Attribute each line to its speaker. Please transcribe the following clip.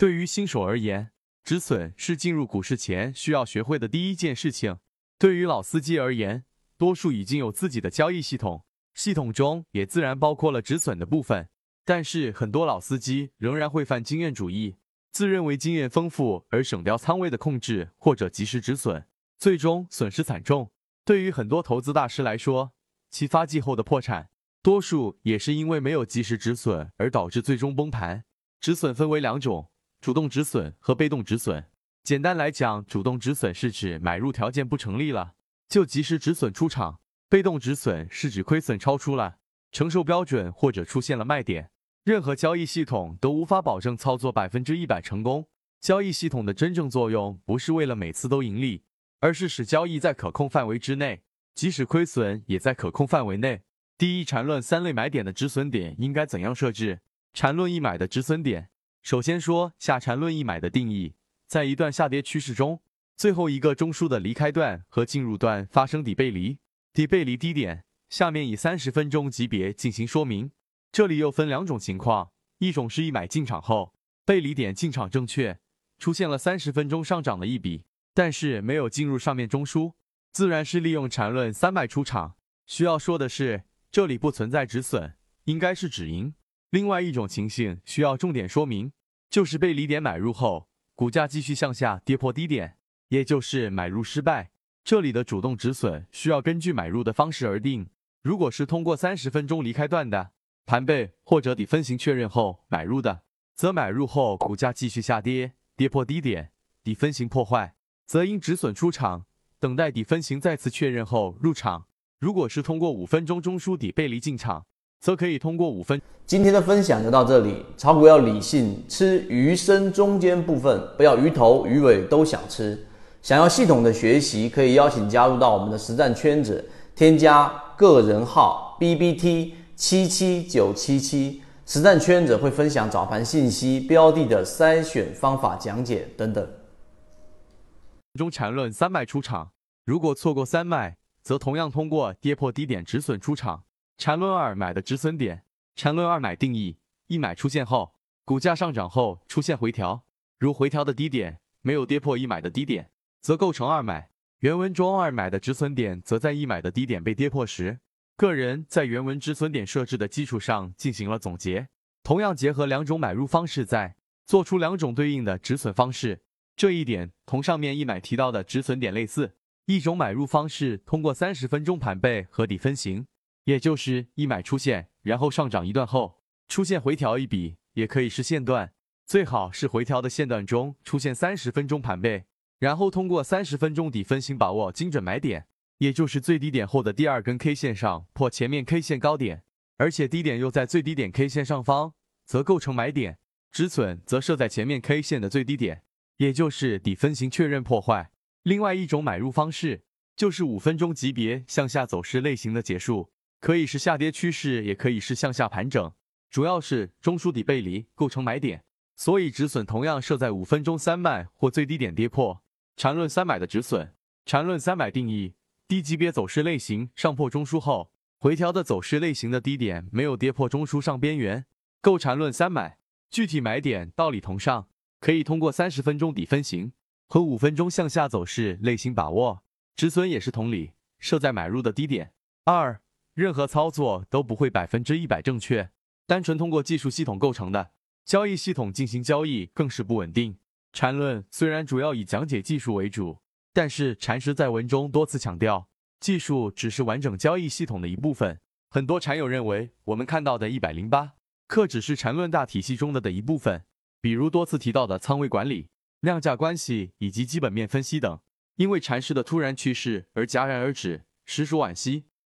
Speaker 1: 对于新手而言，止损是进入股市前需要学会的第一件事情。对于老司机而言，多数已经有自己的交易系统，系统中也自然包括了止损的部分。但是很多老司机仍然会犯经验主义，自认为经验丰富而省掉仓位的控制或者及时止损，最终损失惨重。对于很多投资大师来说，其发迹后的破产，多数也是因为没有及时止损而导致最终崩盘。止损分为两种：主动止损和被动止损。简单来讲，主动止损是指买入条件不成立了，就及时止损出场；被动止损是指亏损超出了承受标准或者出现了卖点。任何交易系统都无法保证操作百分之一百成功。交易系统的真正作用不是为了每次都盈利，而是使交易在可控范围之内，即使亏损也在可控范围内。第一，缠论三类买点的止损点应该怎样设置？缠论一买的止损点，首先说下缠论一买的定义。在一段下跌趋势中，最后一个中枢的离开段和进入段发生底背离，底背离低点。下面以三十分钟级别进行说明。这里又分两种情况，一种是一买进场后背离点进场正确，出现了三十分钟上涨的一笔，但是没有进入上面中枢，自然是利用缠论三卖出场。需要说的是，这里不存在止损，应该是止盈。另外一种情形需要重点说明，就是背离点买入后。股价继续向下跌破低点，也就是买入失败。这里的主动止损需要根据买入的方式而定。如果是通过三十分钟离开段的盘背或者底分型确认后买入的，则买入后股价继续下跌跌破低点，底分型破坏，则应止损出场，等待底分型再次确认后入场。如果是通过五分钟中枢底背离进场。则可以通过五分。
Speaker 2: 今天的分享就到这里。炒股要理性，吃鱼身中间部分，不要鱼头鱼尾都想吃。想要系统的学习，可以邀请加入到我们的实战圈子，添加个人号 B B T 七七九七七，实战圈子会分享早盘信息、标的的筛选方法讲解等等。
Speaker 1: 中缠论三脉出场，如果错过三脉，则同样通过跌破低点止损出场。缠论二买的止损点，缠论二买定义：一买出现后，股价上涨后出现回调，如回调的低点没有跌破一买的低点，则构成二买。原文中二买的止损点，则在一买的低点被跌破时。个人在原文止损点设置的基础上进行了总结，同样结合两种买入方式，在做出两种对应的止损方式。这一点同上面一买提到的止损点类似。一种买入方式通过三十分钟盘背和底分型。也就是一买出现，然后上涨一段后出现回调一笔，也可以是线段，最好是回调的线段中出现三十分钟盘背，然后通过三十分钟底分型把握精准买点，也就是最低点后的第二根 K 线上破前面 K 线高点，而且低点又在最低点 K 线上方，则构成买点。止损则设在前面 K 线的最低点，也就是底分型确认破坏。另外一种买入方式就是五分钟级别向下走势类型的结束。可以是下跌趋势，也可以是向下盘整，主要是中枢底背离构成买点，所以止损同样设在五分钟三卖或最低点跌破。缠论三买的止损，缠论三买定义：低级别走势类型上破中枢后，回调的走势类型的低点没有跌破中枢上边缘，构缠论三买。具体买点道理同上，可以通过三十分钟底分型和五分钟向下走势类型把握。止损也是同理，设在买入的低点。二。任何操作都不会百分之一百正确，单纯通过技术系统构成的交易系统进行交易更是不稳定。禅论虽然主要以讲解技术为主，但是禅师在文中多次强调，技术只是完整交易系统的一部分。很多禅友认为，我们看到的一百零八课只是禅论大体系中的的一部分，比如多次提到的仓位管理、量价关系以及基本面分析等，因为禅师的突然去世而戛然而止，实属惋惜。